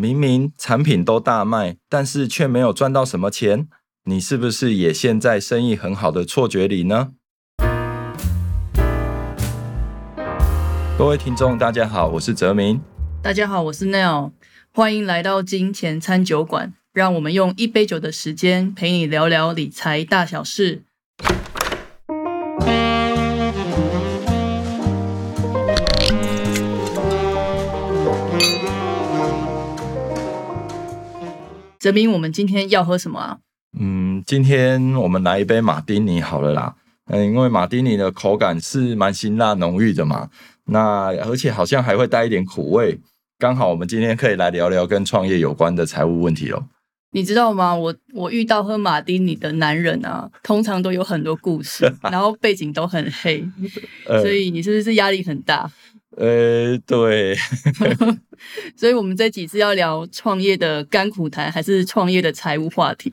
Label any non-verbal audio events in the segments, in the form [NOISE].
明明产品都大卖，但是却没有赚到什么钱，你是不是也陷在生意很好的错觉里呢？各位听众，大家好，我是泽明。大家好，我是 Neil，欢迎来到金钱餐酒馆，让我们用一杯酒的时间陪你聊聊理财大小事。泽明，我们今天要喝什么啊？嗯，今天我们来一杯马丁尼好了啦。嗯，因为马丁尼的口感是蛮辛辣浓郁的嘛，那而且好像还会带一点苦味，刚好我们今天可以来聊聊跟创业有关的财务问题哦。你知道吗？我我遇到喝马丁尼的男人啊，通常都有很多故事，[LAUGHS] 然后背景都很黑，所以你是不是压力很大？呃，对，[LAUGHS] 所以我们这几次要聊创业的甘苦谈，还是创业的财务话题？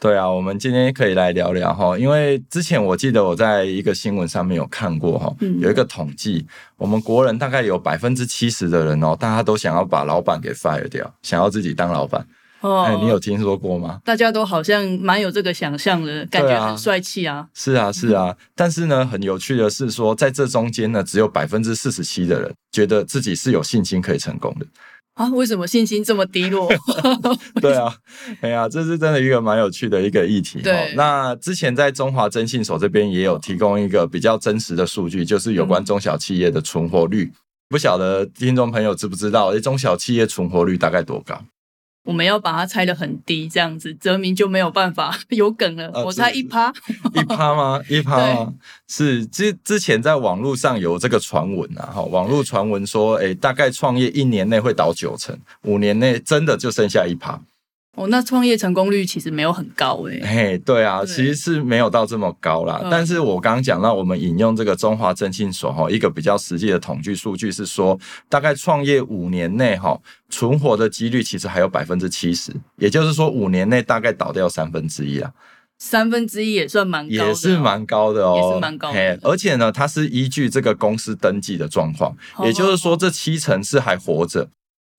对啊，我们今天可以来聊聊哈，因为之前我记得我在一个新闻上面有看过哈，有一个统计，我们国人大概有百分之七十的人哦，大家都想要把老板给 fire 掉，想要自己当老板。哦，你有听说过吗？大家都好像蛮有这个想象的感觉，很帅气啊。是啊，是啊。但是呢，很有趣的是说，在这中间呢，只有百分之四十七的人觉得自己是有信心可以成功的。啊？为什么信心这么低落？[LAUGHS] 对啊，哎呀，这是真的一个蛮有趣的一个议题。对，那之前在中华征信所这边也有提供一个比较真实的数据，就是有关中小企业的存活率。不晓得听众朋友知不知道？哎，中小企业存活率大概多高？我们要把它拆的很低，这样子泽明就没有办法 [LAUGHS] 有梗了。我猜一趴，[LAUGHS] 一趴吗？[LAUGHS] 一趴吗？是之之前在网络上有这个传闻啊，哈，网络传闻说，哎，大概创业一年内会倒九成，五年内真的就剩下一趴。哦，那创业成功率其实没有很高诶。嘿，对啊，其实是没有到这么高啦。但是我刚刚讲到，我们引用这个中华征信所哈一个比较实际的统计数据是说，大概创业五年内哈存活的几率其实还有百分之七十，也就是说五年内大概倒掉三分之一啊。三分之一也算蛮高，也是蛮高的哦，也是蛮高。嘿，而且呢，它是依据这个公司登记的状况，也就是说这七成是还活着。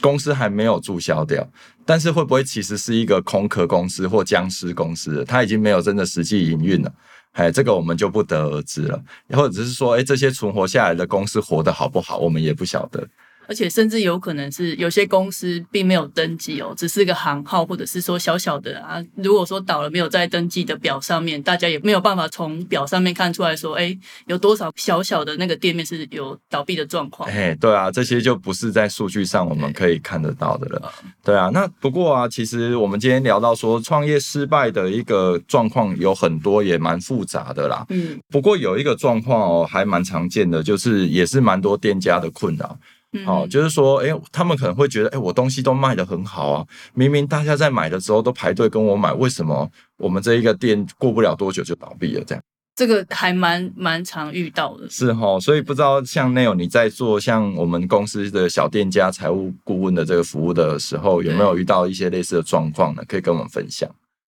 公司还没有注销掉，但是会不会其实是一个空壳公司或僵尸公司？它已经没有真的实际营运了，哎，这个我们就不得而知了。或者只是说，哎，这些存活下来的公司活得好不好，我们也不晓得。而且甚至有可能是有些公司并没有登记哦，只是个行号，或者是说小小的啊。如果说倒了没有在登记的表上面，大家也没有办法从表上面看出来说，哎，有多少小小的那个店面是有倒闭的状况。哎，对啊，这些就不是在数据上我们可以看得到的了。对啊，那不过啊，其实我们今天聊到说创业失败的一个状况有很多，也蛮复杂的啦。嗯，不过有一个状况哦，还蛮常见的，就是也是蛮多店家的困扰。哦，就是说，哎，他们可能会觉得，哎，我东西都卖得很好啊，明明大家在买的时候都排队跟我买，为什么我们这一个店过不了多久就倒闭了？这样，这个还蛮蛮常遇到的。是哈，所以不知道像 Neil 你在做像我们公司的小店家财务顾问的这个服务的时候，有没有遇到一些类似的状况呢？可以跟我们分享。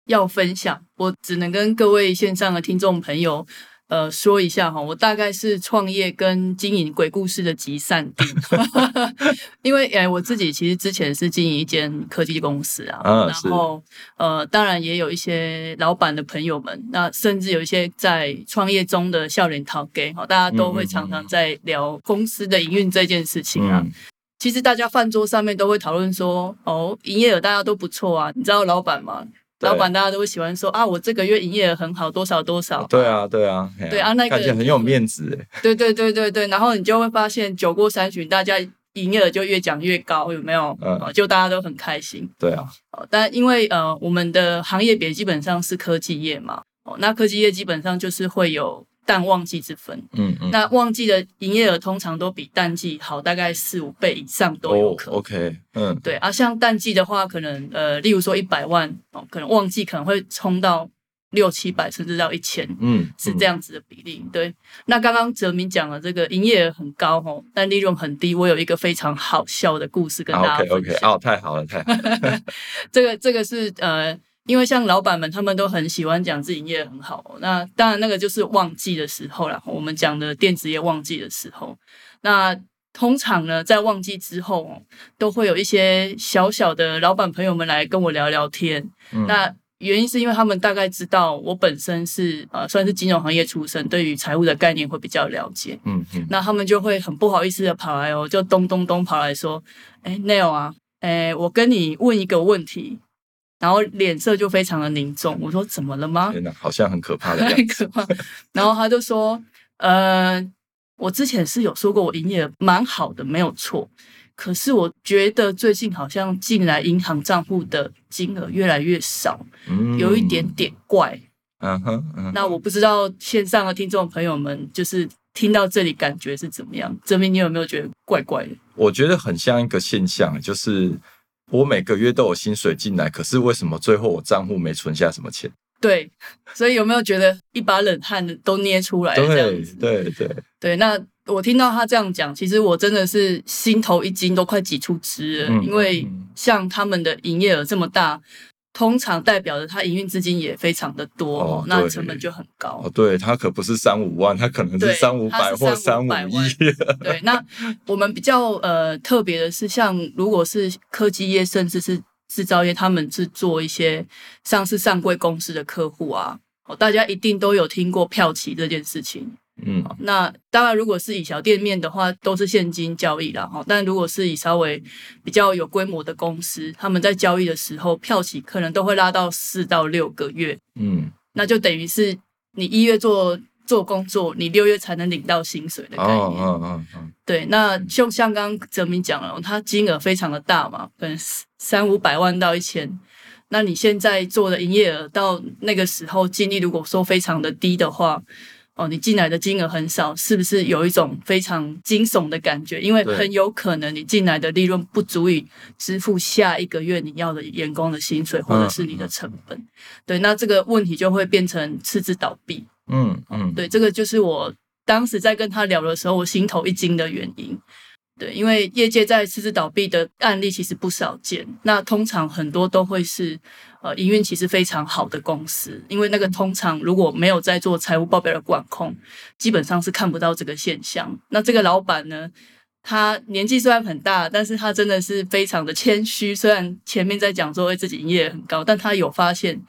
要分享，我只能跟各位线上的听众朋友。呃，说一下哈，我大概是创业跟经营鬼故事的集散地，[LAUGHS] 因为哎，我自己其实之前是经营一间科技公司啊，然后呃，当然也有一些老板的朋友们，那甚至有一些在创业中的笑脸淘 gay，大家都会常常在聊公司的营运这件事情啊。其实大家饭桌上面都会讨论说，哦，营业额大家都不错啊，你知道老板吗？老板大家都会喜欢说啊，我这个月营业额很好，多少多少。对啊，对啊，对啊，那个感觉很有面子对对对对对，然后你就会发现酒过三巡，大家营业额就越讲越高，有没有？嗯，就大家都很开心。对啊，但因为呃，我们的行业别基本上是科技业嘛，哦，那科技业基本上就是会有。淡旺季之分，嗯嗯，那旺季的营业额通常都比淡季好，大概四五倍以上都有可。OK，嗯，对啊，像淡季的话，可能呃，例如说一百万哦，可能旺季可能会冲到六七百，甚至到一千，嗯，是这样子的比例。对，那刚刚哲明讲了这个营业额很高哦，但利润很低。我有一个非常好笑的故事跟大家分享。哦，太好了，太好了。[LAUGHS] [LAUGHS] 这个这个是呃。因为像老板们，他们都很喜欢讲自己业很好。那当然，那个就是旺季的时候啦。我们讲的电子业旺季的时候，那通常呢，在旺季之后，都会有一些小小的老板朋友们来跟我聊聊天。那原因是因为他们大概知道我本身是呃算是金融行业出身，对于财务的概念会比较了解。嗯嗯，那他们就会很不好意思的跑来哦，就咚咚咚跑来说：“哎，Neil 啊，哎，我跟你问一个问题。”然后脸色就非常的凝重。我说：“怎么了吗？”天哪，好像很可怕的很可怕。然后他就说：“呃，我之前是有说过我营业额蛮好的，没有错。”可是我觉得最近好像进来银行账户的金额越来越少，有一点点怪。嗯哼，那我不知道线上的听众朋友们，就是听到这里感觉是怎么样？证明你有没有觉得怪怪的？我觉得很像一个现象，就是我每个月都有薪水进来，可是为什么最后我账户没存下什么钱？对，所以有没有觉得一把冷汗都捏出来？对，对，对，对。那。我听到他这样讲，其实我真的是心头一惊，都快挤出汁了。因为像他们的营业额这么大，通常代表着它营运资金也非常的多，那成本就很高。哦，对它可不是三五万，它可能是三五百或三五亿。[LAUGHS] 对，那我们比较呃特别的是，像如果是科技业，甚至是制造业，他们是做一些上市上柜公司的客户啊，哦大家一定都有听过票期这件事情。嗯，那当然，如果是以小店面的话，都是现金交易了哈。但如果是以稍微比较有规模的公司，他们在交易的时候，票期可能都会拉到四到六个月。嗯，那就等于是你一月做做工作，你六月才能领到薪水的概念。哦哦哦哦。对，那就像刚刚泽明讲了，他金额非常的大嘛，可能三五百万到一千。那你现在做的营业额到那个时候净利，如果说非常的低的话。哦，你进来的金额很少，是不是有一种非常惊悚的感觉？因为很有可能你进来的利润不足以支付下一个月你要的员工的薪水，或者是你的成本。对，那这个问题就会变成赤字倒闭。嗯嗯，对，这个就是我当时在跟他聊的时候，我心头一惊的原因。对，因为业界在赤字倒闭的案例其实不少见，那通常很多都会是呃营运其实非常好的公司，因为那个通常如果没有在做财务报表的管控，基本上是看不到这个现象。那这个老板呢，他年纪虽然很大，但是他真的是非常的谦虚。虽然前面在讲说自己营业很高，但他有发现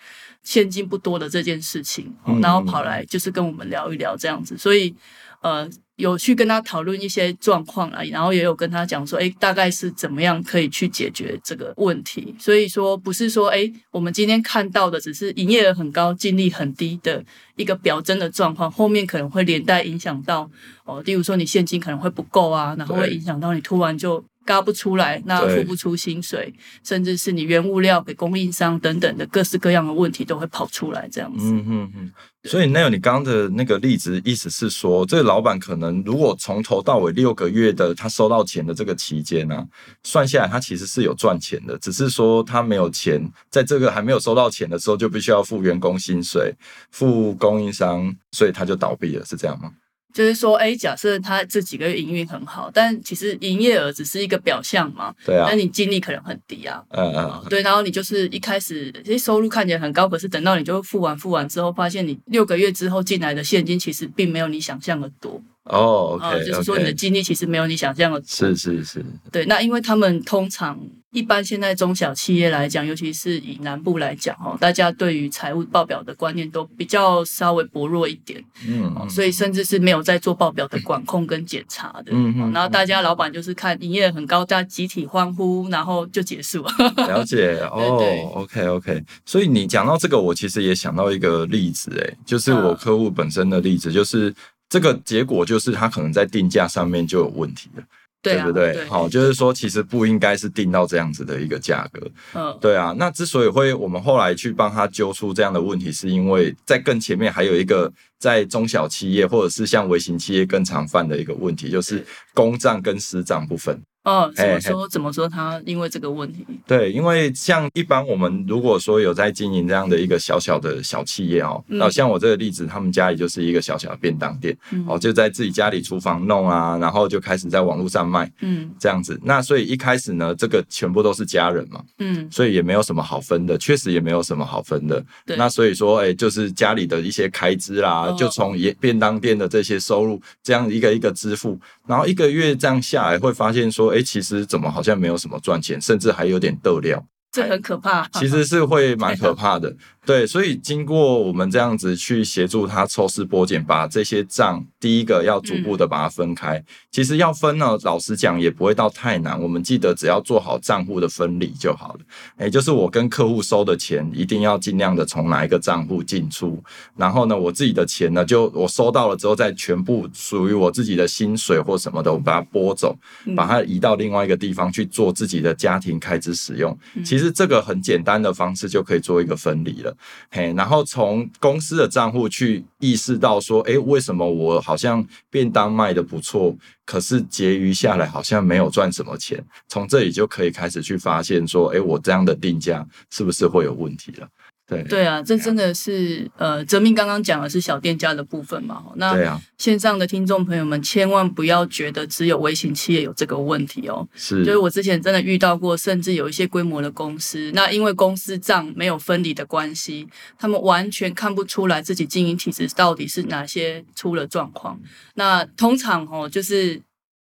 现金不多的这件事情，然后跑来就是跟我们聊一聊这样子，所以呃。有去跟他讨论一些状况啊，然后也有跟他讲说，哎，大概是怎么样可以去解决这个问题。所以说，不是说，哎，我们今天看到的只是营业额很高、净利很低的一个表征的状况，后面可能会连带影响到，哦，例如说你现金可能会不够啊，然后会影响到你突然就。嘎不出来，那付不出薪水，甚至是你原物料给供应商等等的各式各样的问题都会跑出来，这样子。嗯嗯嗯。所以那有你刚刚的那个例子，意思是说，这个老板可能如果从头到尾六个月的他收到钱的这个期间呢，算下来他其实是有赚钱的，只是说他没有钱，在这个还没有收到钱的时候，就必须要付员工薪水、付供应商，所以他就倒闭了，是这样吗？就是说，哎，假设他这几个月营运很好，但其实营业额只是一个表象嘛。对啊。那你精力可能很低啊。嗯嗯。对，然后你就是一开始，哎收入看起来很高，可是等到你就付完付完之后，发现你六个月之后进来的现金其实并没有你想象的多。哦，OK，就是说你的精力其实没有你想象的。是是是。对，那因为他们通常一般现在中小企业来讲，尤其是以南部来讲哦，大家对于财务报表的观念都比较稍微薄弱一点。嗯。所以甚至是没有在做报表的管控跟检查的。嗯嗯。然后大家老板就是看营业很高，大家集体欢呼，然后就结束了。[LAUGHS] 了解哦，OK OK。所以你讲到这个，我其实也想到一个例子，哎，就是我客户本身的例子，就是。这个结果就是他可能在定价上面就有问题了，对不对？好，就是说其实不应该是定到这样子的一个价格，嗯，对啊。那之所以会我们后来去帮他揪出这样的问题，是因为在更前面还有一个在中小企业或者是像微型企业更常犯的一个问题，就是公账跟私账不分。哦，怎么说？怎么说？他因为这个问题？对，因为像一般我们如果说有在经营这样的一个小小的小企业哦，那像我这个例子，他们家里就是一个小小的便当店，哦，就在自己家里厨房弄啊，然后就开始在网络上卖，嗯，这样子。那所以一开始呢，这个全部都是家人嘛，嗯，所以也没有什么好分的，确实也没有什么好分的。那所以说，哎，就是家里的一些开支啦，就从也便当店的这些收入，这样一个一个支付，然后一个月这样下来，会发现说。哎，其实怎么好像没有什么赚钱，甚至还有点豆料，这很可怕。其实是会蛮可怕的。对，所以经过我们这样子去协助他抽丝剥茧，把这些账第一个要逐步的把它分开。其实要分呢，老实讲也不会到太难。我们记得只要做好账户的分离就好了。哎，就是我跟客户收的钱，一定要尽量的从哪一个账户进出。然后呢，我自己的钱呢，就我收到了之后，再全部属于我自己的薪水或什么的，我把它拨走，把它移到另外一个地方去做自己的家庭开支使用。其实这个很简单的方式就可以做一个分离了。嘿，然后从公司的账户去意识到说，哎，为什么我好像便当卖的不错，可是结余下来好像没有赚什么钱？从这里就可以开始去发现说，哎，我这样的定价是不是会有问题了？对对啊，这真的是呃，泽明刚刚讲的是小店家的部分嘛。那线上的听众朋友们，千万不要觉得只有微型企业有这个问题哦。是，就是我之前真的遇到过，甚至有一些规模的公司，那因为公司账没有分离的关系，他们完全看不出来自己经营体制到底是哪些出了状况。那通常哦，就是。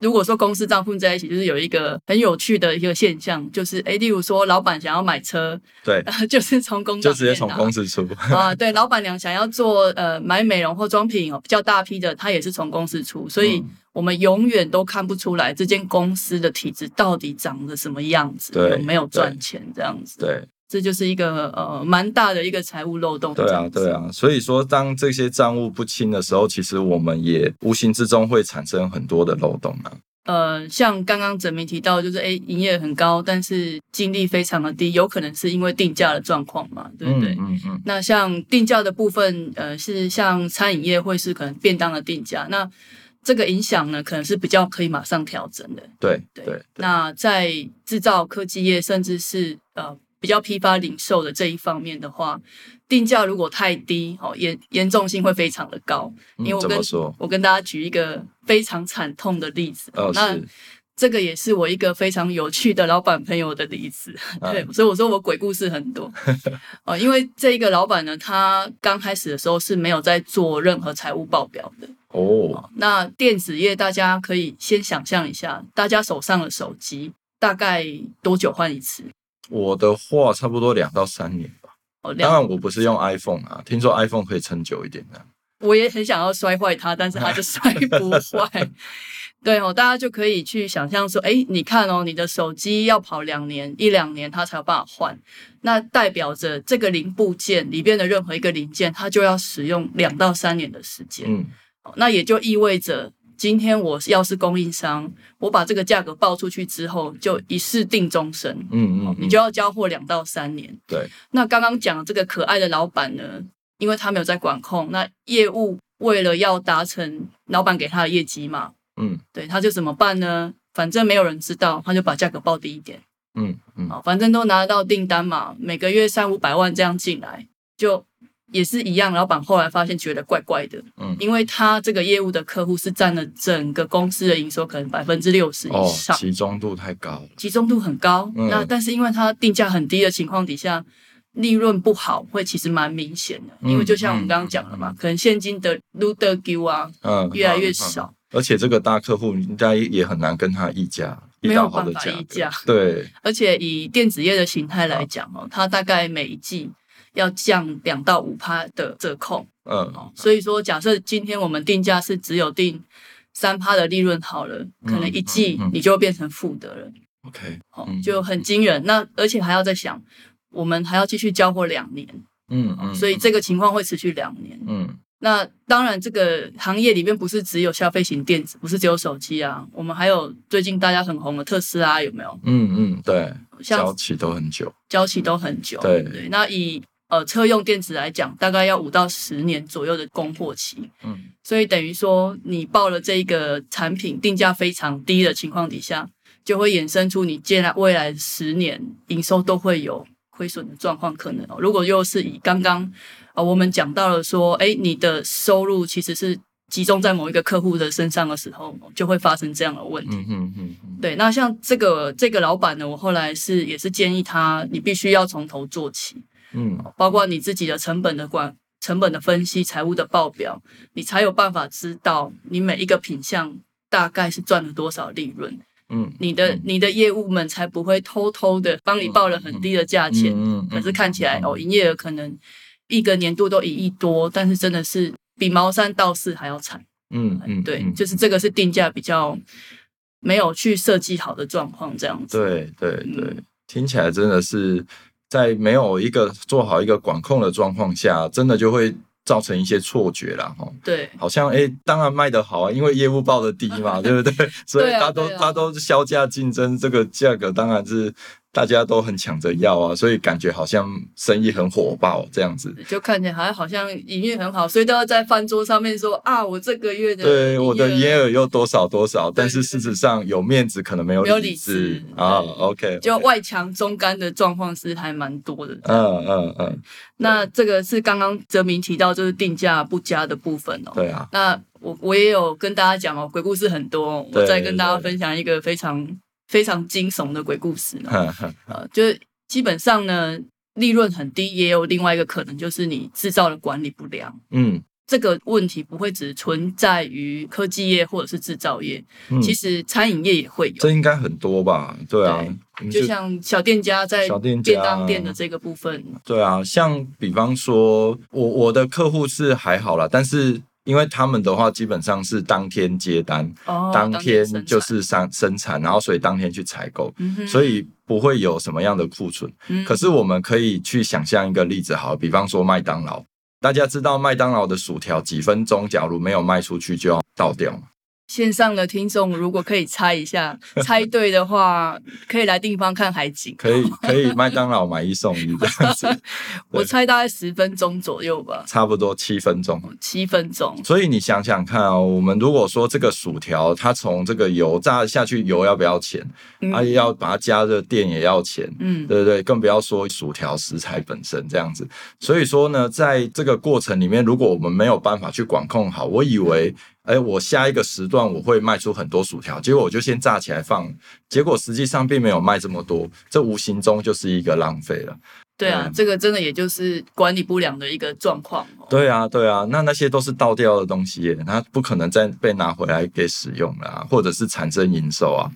如果说公司账户在一起，就是有一个很有趣的一个现象，就是诶，例如说老板想要买车，对，[LAUGHS] 就是从公就直接从公司出。啊，对，老板娘想要做呃买美容或妆品哦，比较大批的，他也是从公司出，所以我们永远都看不出来这间公司的体制到底长得什么样子，有没有赚钱这样子，对。这就是一个呃蛮大的一个财务漏洞。对啊，对啊，所以说当这些账务不清的时候，其实我们也无形之中会产生很多的漏洞啊。呃，像刚刚整明提到，就是哎，营业很高，但是净利非常的低，有可能是因为定价的状况嘛，对不对？嗯嗯。那像定价的部分，呃，是像餐饮业会是可能便当的定价，那这个影响呢，可能是比较可以马上调整的。对对。那在制造科技业，甚至是呃。比较批发零售的这一方面的话，定价如果太低，哦严严重性会非常的高。因为我跟我跟大家举一个非常惨痛的例子，那这个也是我一个非常有趣的老板朋友的例子。对，所以我说我鬼故事很多。[LAUGHS] 哦，因为这一个老板呢，他刚开始的时候是没有在做任何财务报表的。哦，那电子业大家可以先想象一下，大家手上的手机大概多久换一次？我的话差不多两到三年吧。哦，当然我不是用 iPhone 啊，听说 iPhone 可以撑久一点的。我也很想要摔坏它，但是它就摔不坏。[LAUGHS] 对哦，大家就可以去想象说，哎，你看哦，你的手机要跑两年，一两年它才有办法换，那代表着这个零部件里边的任何一个零件，它就要使用两到三年的时间。嗯，那也就意味着。今天我要是供应商，我把这个价格报出去之后，就一试定终身。嗯嗯，你就要交货两到三年。对。那刚刚讲这个可爱的老板呢，因为他没有在管控，那业务为了要达成老板给他的业绩嘛，嗯，对，他就怎么办呢？反正没有人知道，他就把价格报低一点。嗯嗯，好，反正都拿得到订单嘛，每个月三五百万这样进来，就。也是一样，老板后来发现觉得怪怪的，嗯，因为他这个业务的客户是占了整个公司的营收可能百分之六十以上，集中度太高了，集中度很高。那但是因为它定价很低的情况底下，利润不好会其实蛮明显的，因为就像我们刚刚讲了嘛，可能现金的 l u d e 啊，嗯，越来越少，而且这个大客户应该也很难跟他议价，没有办法议价，对。而且以电子业的形态来讲哦，它大概每一季。要降两到五趴的折扣，嗯，所以说假设今天我们定价是只有定三趴的利润好了，可能一季你就变成负的了，OK，好，就很惊人。那而且还要再想，我们还要继续交货两年，嗯嗯，所以这个情况会持续两年，嗯，那当然这个行业里面不是只有消费型电子，不是只有手机啊，我们还有最近大家很红的特斯拉，有没有？嗯嗯，对，交期都很久，交期都很久，对。对，那以呃，车用电池来讲，大概要五到十年左右的供货期。嗯，所以等于说，你报了这个产品定价非常低的情况底下，就会衍生出你接下来未来十年营收都会有亏损的状况可能哦。如果又是以刚刚啊我们讲到了说，哎，你的收入其实是集中在某一个客户的身上的时候，就会发生这样的问题。嗯嗯嗯嗯，对，那像这个这个老板呢，我后来是也是建议他，你必须要从头做起，嗯包括你自己的成本的管。成本的分析、财务的报表，你才有办法知道你每一个品项大概是赚了多少利润。嗯，你的你的业务们才不会偷偷的帮你报了很低的价钱，嗯嗯可是看起来哦，营业额可能一个年度都一亿多，但是真的是比茅山道士还要惨。嗯嗯，对，嗯就是这个是定价比较没有去设计好的状况，这样子。对对对嗯，听起来真的是在没有一个做好一个管控的状况下，真的就会造成一些错觉了，哈。对好像哎、诶当然卖得好啊，因为业务报的低嘛，[LAUGHS] 对不对？所以大家都大家都销价竞争，这个价格当然是大家都很抢着要啊，所以感觉好像生意很火爆这样子。就看起来好像好像营运很好，所以都要在饭桌上面说啊，我这个月的对，我的营业额额又多少多少，但是事实上有面子可能没有理理智智啊。OK，就外强中干的状况是还蛮多的。嗯嗯嗯，那这个是刚刚泽明提到，就是定价不佳的部分哦。对啊，那我我也有跟大家讲哦，鬼故事很多哦，我再跟大家分享一个非常非常惊悚的鬼故事呢。[LAUGHS] 就是基本上呢，利润很低，也有另外一个可能，就是你制造的管理不良。嗯这个问题不会只存在于科技业或者是制造业，嗯，其实餐饮业也会有。这应该很多吧？对啊，你就像小店家在小店家便当店的这个部分，对啊，像比方说，我我的客户是还好啦，但是因为他们的话，基本上是当天接单，哦，当天就是生生产，然后所以当天去采购，所以不会有什么样的库存。嗯可是我们可以去想象一个例子，好了，比方说麦当劳，大家知道麦当劳的薯条几分钟，假如没有卖出去就要倒掉嘛。线上的听众如果可以猜一下，[LAUGHS] 猜对的话，可以来地方看海景。可以可以，麦当劳买一送一这样子，[LAUGHS] 我猜大概十分钟左右吧，差不多七分钟。七分钟。所以你想想看哦，我们如果说这个薯条，它从这个油炸下去，油要不要钱？嗯啊，要把它加热，电也要钱，嗯对不对？更不要说薯条食材本身这样子。所以说呢，在这个过程里面，如果我们没有办法去管控好，我以为，哎，我下一个时段我会卖出很多薯条，结果我就先炸起来放，结果实际上并没有卖这么多，这无形中就是一个浪费了。对啊嗯，这个真的也就是管理不良的一个状况哦。对啊，对啊，那那些都是倒掉的东西耶，它不可能再被拿回来给使用了、啊，或者是产生营收啊。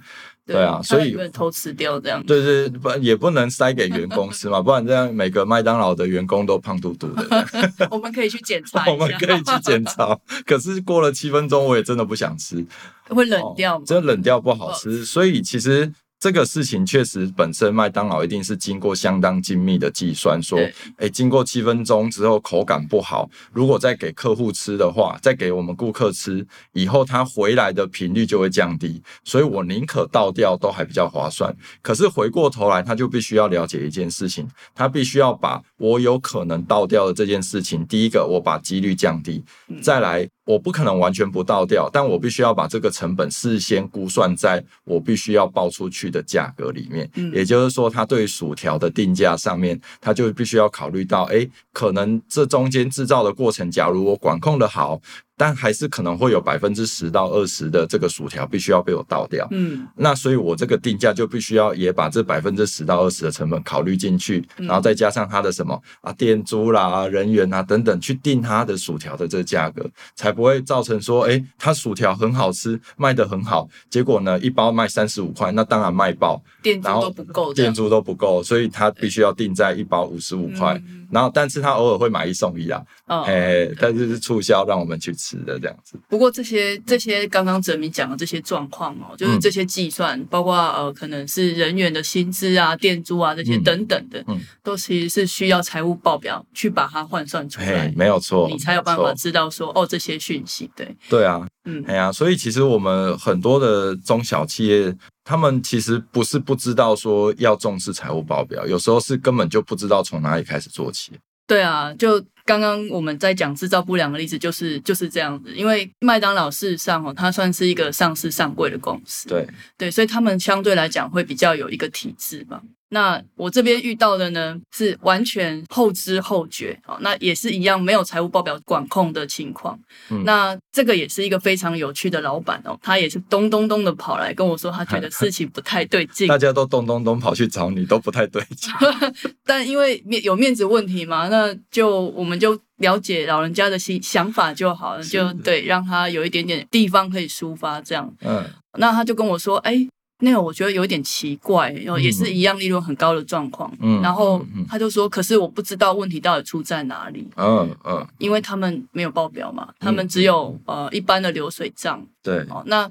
对啊所以偷吃掉这样。对对，不也不能塞给员工吃嘛，[LAUGHS] 不然这样每个麦当劳的员工都胖嘟嘟的。[LAUGHS] 我们可以去检查 [LAUGHS] 我们可以去检查，可是过了七分钟，我也真的不想吃，会冷掉吗？这冷掉不好吃。所以其实这个事情确实本身麦当劳一定是经过相当精密的计算，说对，哎，经过七分钟之后口感不好，如果再给客户吃的话，再给我们顾客吃，以后他回来的频率就会降低，所以我宁可倒掉都还比较划算。可是回过头来，他就必须要了解一件事情，他必须要把我有可能倒掉的这件事情，第一个我把几率降低，再来我不可能完全不倒掉，但我必须要把这个成本事先估算在我必须要报出去的价格里面。嗯也就是说，它对薯条的定价上面，它就必须要考虑到，哎，可能这中间制造的过程，假如我管控的好，但还是可能会有百分之十到二十的这个薯条必须要被我倒掉。嗯，那所以，我这个定价就必须要也把这百分之十到二十的成本考虑进去，嗯然后再加上它的什么啊店租啦、人员啊等等，去定它的薯条的这个价格，才不会造成说，哎，它薯条很好吃，卖得很好，结果呢一包卖三十五块，那当然卖爆，店租都不够，店租都不够，所以它必须要定在一包五十五块。嗯然后，但是它偶尔会买一送一啊，哦。哎，但是是促销让我们去吃的这样子。不过这些这些刚刚哲明讲的这些状况哦，就是嗯这些计算，包括呃可能是人员的薪资啊、店租啊这些嗯等等的，嗯都其实是需要财务报表去把它换算出哎来，，没有错，你才有办法知道说哦这些讯息。对，对啊，嗯哎呀，所以其实我们很多的中小企业，他们其实不是不知道说要重视财务报表，有时候是根本就不知道从哪里开始做起。对啊，就刚刚我们在讲制造不良的例子，就是就是这样子。因为麦当劳事实上哦，它算是一个上市上柜的公司，对对，所以他们相对来讲会比较有一个体制嘛。那我这边遇到的呢，是完全后知后觉哦，那也是一样没有财务报表管控的情况。那这个也是一个非常有趣的老板哦，他也是咚咚咚的跑来跟我说，他觉得事情不太对劲。[LAUGHS] 大家都咚咚咚跑去找你，都不太对劲。[LAUGHS] 但因为面有面子问题嘛，那就我们就了解老人家的心想法就好了，就对，让他有一点点地方可以抒发这样。嗯，那他就跟我说，哎。那个我觉得有点奇怪，然后也是一样利润很高的状况。嗯，然后他就说：“可是我不知道问题到底出在哪里。”嗯嗯，因为他们没有报表嘛，他们只有呃一般的流水账。对，哦，那。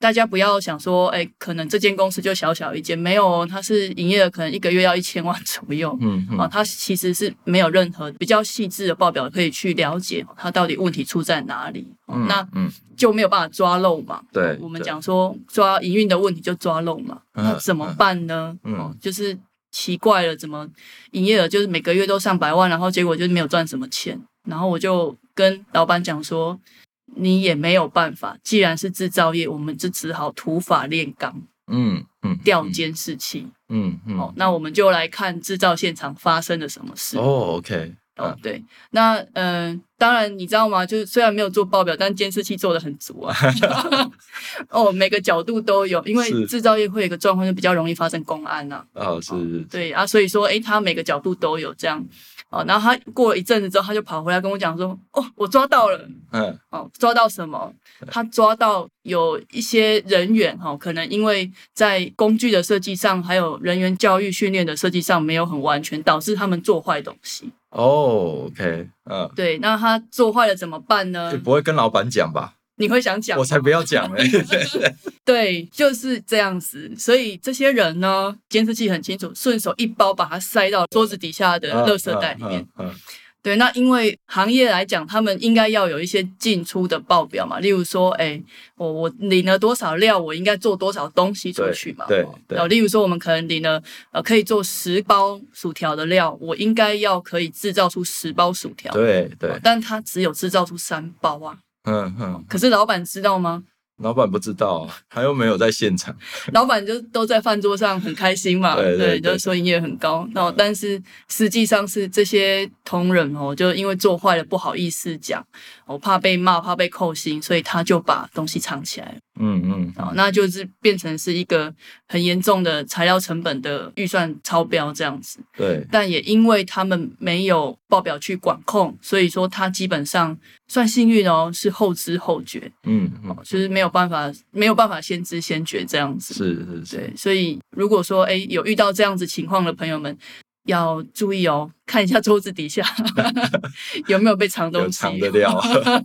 大家不要想说，哎，可能这间公司就小小一间，没有哦，它是营业额可能一个月要一千万左右，嗯，啊，它其实是没有任何比较细致的报表可以去了解它到底问题出在哪里，那就没有办法抓漏嘛。对，我们讲说抓营运的问题就抓漏嘛，那怎么办呢？嗯，就是奇怪了，怎么营业额就是每个月都上百万，然后结果就是没有赚什么钱，然后我就跟老板讲说。你也没有办法，既然是制造业，我们就只好土法炼钢，嗯嗯，调监视器，嗯嗯，好，那我们就来看制造现场发生了什么事。哦，OK，哦对，那嗯，当然你知道吗？就是虽然没有做报表，但监视器做的很足啊。[LAUGHS] [LAUGHS] 哦，每个角度都有，因为制造业会有一个状况，就比较容易发生公安呐。哦，是是，对啊，所以说，哎，他每个角度都有这样。哦，然后他过了一阵子之后，他就跑回来跟我讲说：“哦，我抓到了，嗯，哦，抓到什么？他抓到有一些人员哈，可能因为在工具的设计上，还有人员教育训练的设计上没有很完全，导致他们做坏东西。哦，OK，嗯，对，那他做坏了怎么办呢？就不会跟老板讲吧？”你会想讲？我才不要讲嘞！[LAUGHS] 对，就是这样子。所以这些人呢，监视器很清楚，顺手一包把它塞到桌子底下的垃圾袋里面。对，那因为行业来讲，他们应该要有一些进出的报表嘛。例如说，哎，我我领了多少料，我应该做多少东西出去嘛。对对。例如说，我们可能领了呃可以做十包薯条的料，我应该要可以制造出十包薯条。对对。但他只有制造出三包啊。嗯嗯，可是老板知道吗？老板不知道，[LAUGHS] 他又没有在现场。[LAUGHS] 老板就都在饭桌上很开心嘛，对，就是说营业很高。那但是实际上是这些同仁哦，就因为做坏了不好意思讲，我怕被骂，怕被扣薪，所以他就把东西藏起来。嗯嗯，哦，那就是变成是一个很严重的材料成本的预算超标这样子。对，但也因为他们没有报表去管控，所以说他基本上算幸运哦，是后知后觉。嗯嗯，就是没有办法，没有办法先知先觉这样子。是是是。对，所以如果说哎有遇到这样子情况的朋友们。要注意哦，看一下桌子底下 [LAUGHS] 有没有被藏东西。藏得掉。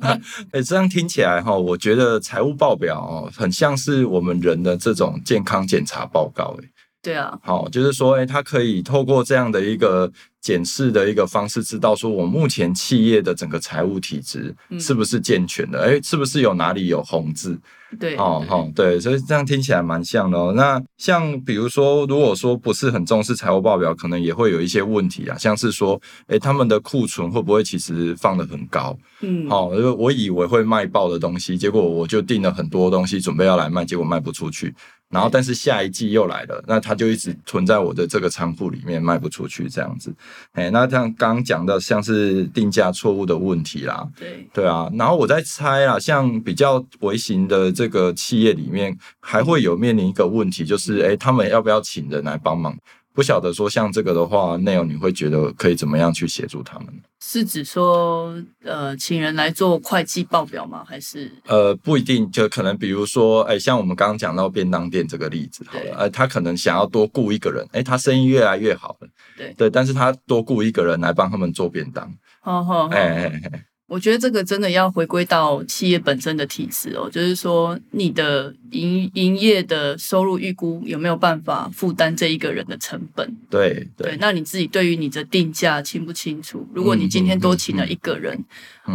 [LAUGHS] 哎，这样听起来哈，我觉得财务报表哦，很像是我们人的这种健康检查报告。哎，对啊。好，就是说，哎，它可以透过这样的一个检视的一个方式，知道说我目前企业的整个财务体制是不是健全的？哎，是不是有哪里有红字？对，哦，好，对，所以这样听起来蛮像的哦。那像比如说，如果说不是很重视财务报表，可能也会有一些问题啊，像是说，哎，他们的库存会不会其实放的很高？嗯，好，因为我以为会卖爆的东西，结果我就订了很多东西准备要来卖，结果卖不出去。然后，但是下一季又来了，那他就一直存在我的这个仓库里面，卖不出去这样子。哎，那像刚刚讲的，像是定价错误的问题啦，对对啊。然后我在猜啊，像比较微型的这个企业里面，还会有面临一个问题，就是哎，他们要不要请人来帮忙？不晓得说像这个的话，内容你会觉得可以怎么样去协助他们？是指说呃，请人来做会计报表吗？还是呃，不一定，就可能比如说，哎，像我们刚刚讲到便当店这个例子，好了，呃，他可能想要多雇一个人，哎，他生意越来越好了，对对，但是他多雇一个人来帮他们做便当，哦哦，哎哎哎。我觉得这个真的要回归到企业本身的体制哦，就是说你的营营业的收入预估有没有办法负担这一个人的成本？对对，那你自己对于你的定价清不清楚？如果你今天多请了一个人，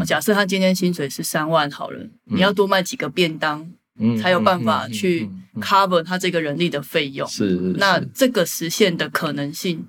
假设他今天薪水是三万好了，你要多卖几个便当，才有办法去 cover 他这个人力的费用。是，那这个实现的可能性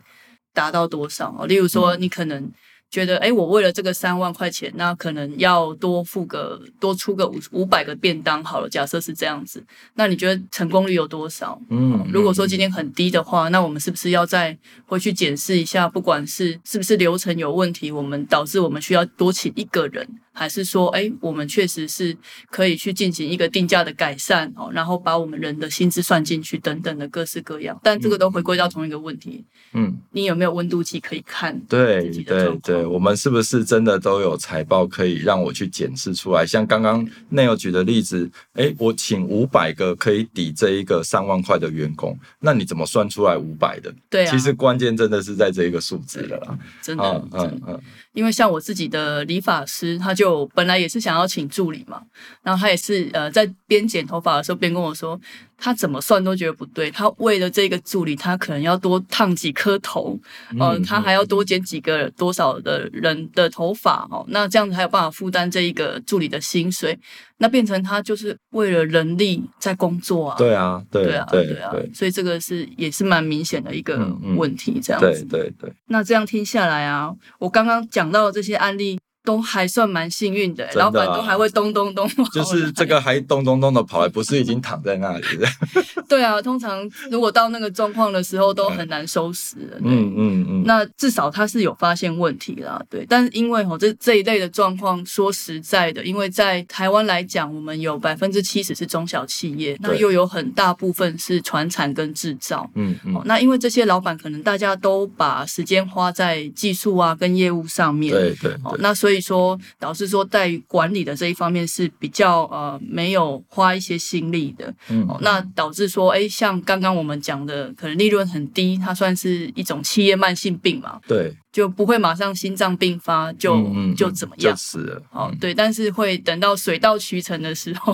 达到多少？例如说，你可能。觉得，哎，我为了这个三万块钱，那可能要多付个多出个五五百个便当好了。假设是这样子，那你觉得成功率有多少？嗯，如果说今天很低的话，那我们是不是要再回去检视一下？不管是是不是流程有问题，我们导致我们需要多请一个人，还是说，哎，我们确实是可以去进行一个定价的改善哦，然后把我们人的薪资算进去等等的各式各样。但这个都回归到同一个问题，嗯，你有没有温度计可以看？对对对。我们是不是真的都有财报可以让我去检视出来？像刚刚内有举的例子，哎，我请五百个可以抵这一个三万块的员工，那你怎么算出来五百的？对，其实关键真的是在这一个数字了啦。真的，嗯嗯。因为像我自己的理发师，他就本来也是想要请助理嘛，然后他也是呃在边剪头发的时候边跟我说。他怎么算都觉得不对。他为了这个助理，他可能要多烫几颗头，嗯，他还要多剪几个多少的人的头发哦。那这样子还有办法负担这一个助理的薪水？那变成他就是为了人力在工作啊。对啊，对啊，对啊。所以这个是也是蛮明显的一个问题，这样子。对对对。那这样听下来啊，我刚刚讲到的这些案例。都还算蛮幸运的，老板都还会咚咚咚，就是这个还咚咚咚的跑来，不是已经躺在那里了？[LAUGHS] 对啊，通常如果到那个状况的时候，都很难收拾。嗯嗯嗯。那至少他是有发现问题啦，对。但是因为吼这这一类的状况，说实在的，因为在台湾来讲，我们有百分之七十是中小企业，那又有很大部分是传产跟制造。嗯嗯。那因为这些老板可能大家都把时间花在技术啊跟业务上面，对对。那所以。所以说，导致说在管理的这一方面是比较呃没有花一些心力的，嗯，那导致说，哎，像刚刚我们讲的，可能利润很低，它算是一种企业慢性病嘛，对。就不会马上心脏病发，就就怎么样？死了。哦，对，但是会等到水到渠成的时候，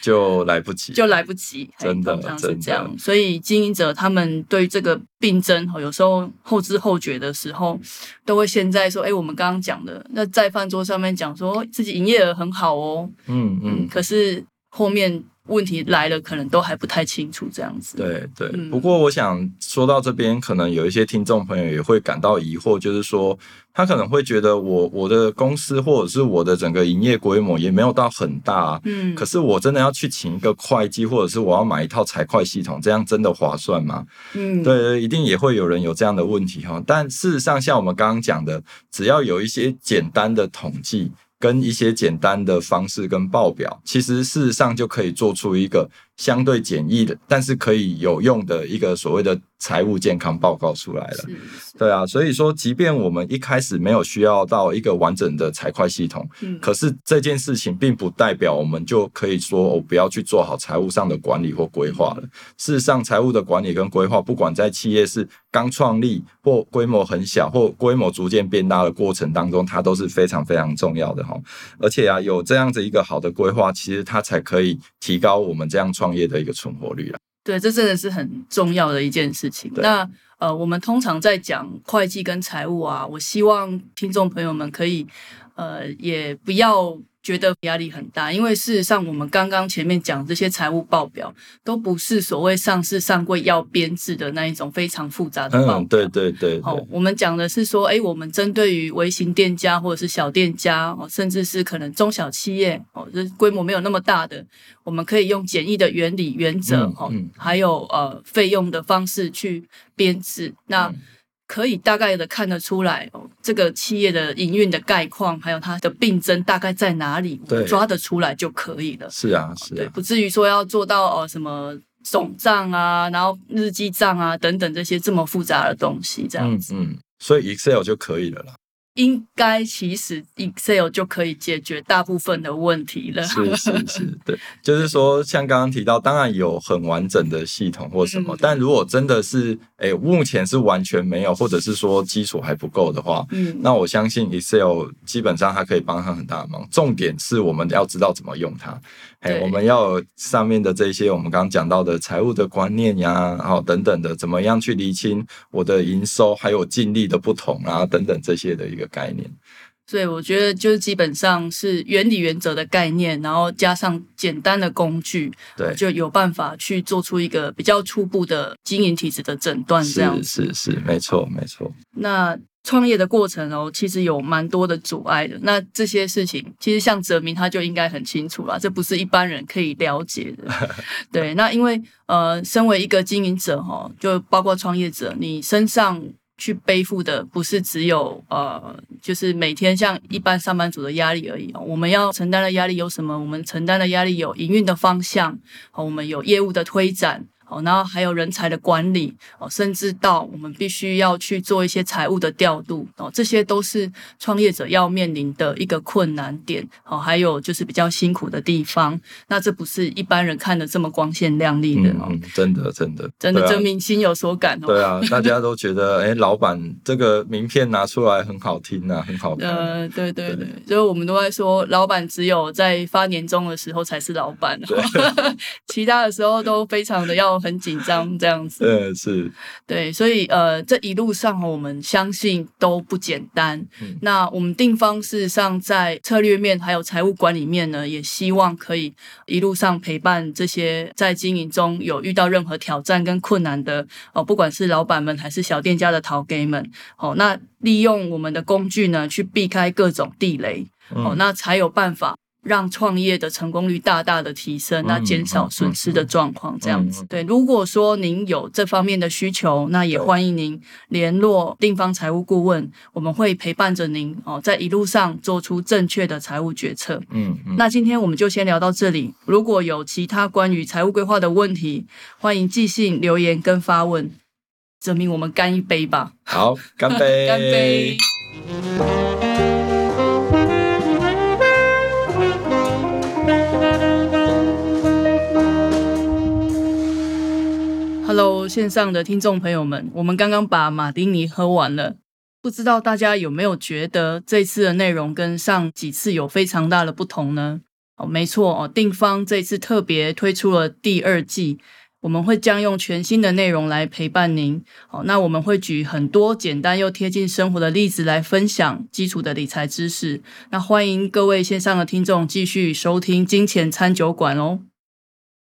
就来不及，就来不及。真的，是这样。所以经营者他们对这个病症，有时候后知后觉的时候，都会现在说：“哎，我们刚刚讲的，那在饭桌上面讲说自己营业额很好哦。”嗯嗯，可是后面。问题来了，可能都还不太清楚这样子。对对，不过我想说到这边，可能有一些听众朋友也会感到疑惑，就是说他可能会觉得我我的公司或者是我的整个营业规模也没有到很大，嗯，可是我真的要去请一个会计，或者是我要买一套财会系统，这样真的划算吗？嗯，对，一定也会有人有这样的问题哈。但事实上，像我们刚刚讲的，只要有一些简单的统计。跟一些简单的方式跟报表，其实事实上就可以做出一个相对简易的，但是可以有用的一个所谓的。财务健康报告出来了，对啊，所以说，即便我们一开始没有需要到一个完整的财会系统，嗯，可是这件事情并不代表我们就可以说我不要去做好财务上的管理或规划了。事实上，财务的管理跟规划，不管在企业是刚创立或规模很小或规模逐渐变大的过程当中，它都是非常非常重要的哈。而且啊，有这样子一个好的规划，其实它才可以提高我们这样创业的一个存活率了。对，这真的是很重要的一件事情。那呃，我们通常在讲会计跟财务啊，我希望听众朋友们可以呃，也不要。觉得压力很大，因为事实上，我们刚刚前面讲这些财务报表，都不是所谓上市上柜要编制的那一种非常复杂的报表。嗯，对对对。好，我们讲的是说，哎，我们针对于微型店家或者是小店家，哦，甚至是可能中小企业，哦，这规模没有那么大的，我们可以用简易的原理原则，哈，还有呃费用的方式去编制。那可以大概的看得出来哦，这个企业的营运的概况，还有它的病征大概在哪里，抓得出来就可以了。是啊，是啊，不至于说要做到哦什么总账啊，然后日记账啊等等这些这么复杂的东西，这样子。嗯，所以 Excel 就可以了啦。应该其实 Excel 就可以解决大部分的问题了。是是是，对，就是说像刚刚提到，当然有很完整的系统或什么，但如果真的是哎目前是完全没有，或者是说基础还不够的话，嗯，那我相信 Excel 基本上它可以帮上很大的忙。重点是我们要知道怎么用它。哎，我们要上面的这些我们刚刚讲到的财务的观念呀，然后等等的，怎么样去厘清我的营收还有净利的不同啊，等等这些的一个概念。所以我觉得就是基本上是原理原则的概念，然后加上简单的工具，对，就有办法去做出一个比较初步的经营体质的诊断。这样是是是，没错没错。那创业的过程哦，其实有蛮多的阻碍的。那这些事情，其实像泽明他就应该很清楚了，这不是一般人可以了解的。[LAUGHS] 对，那因为呃，身为一个经营者哈，就包括创业者，你身上去背负的不是只有呃，就是每天像一般上班族的压力而已。我们要承担的压力有什么？我们承担的压力有营运的方向，我们有业务的推展。哦，然后还有人才的管理哦，甚至到我们必须要去做一些财务的调度哦，这些都是创业者要面临的一个困难点哦，还有就是比较辛苦的地方。那这不是一般人看的这么光鲜亮丽的哦，真的真的真的真明心有所感哦。对啊，[LAUGHS] 大家都觉得哎，老板这个名片拿出来很好听啊，很好看。呃，对对对，所以我们都在说，老板只有在发年终的时候才是老板，[LAUGHS] 其他的时候都非常的要。很紧张这样子，对，[LAUGHS] 是，对，所以呃，这一路上我们相信都不简单。那我们定方事实上在策略面还有财务管理面呢，也希望可以一路上陪伴这些在经营中有遇到任何挑战跟困难的哦，不管是老板们还是小店家的淘给们。哦，那利用我们的工具呢，去避开各种地雷。哦，那才有办法。让创业的成功率大大的提升，那减少损失的状况，这样子。对，如果说您有这方面的需求，那也欢迎您联络定方财务顾问，我们会陪伴着您哦，在一路上做出正确的财务决策。嗯，那今天我们就先聊到这里。如果有其他关于财务规划的问题，欢迎寄信留言跟发问。证明我们干一杯吧。好，干杯！[LAUGHS] 干杯！Hello，线上的听众朋友们，我们刚刚把马丁尼喝完了，不知道大家有没有觉得这次的内容跟上几次有非常大的不同呢？哦，没错哦，定方这次特别推出了第二季，我们会将用全新的内容来陪伴您。哦，那我们会举很多简单又贴近生活的例子来分享基础的理财知识。那欢迎各位线上的听众继续收听金钱餐酒馆哦。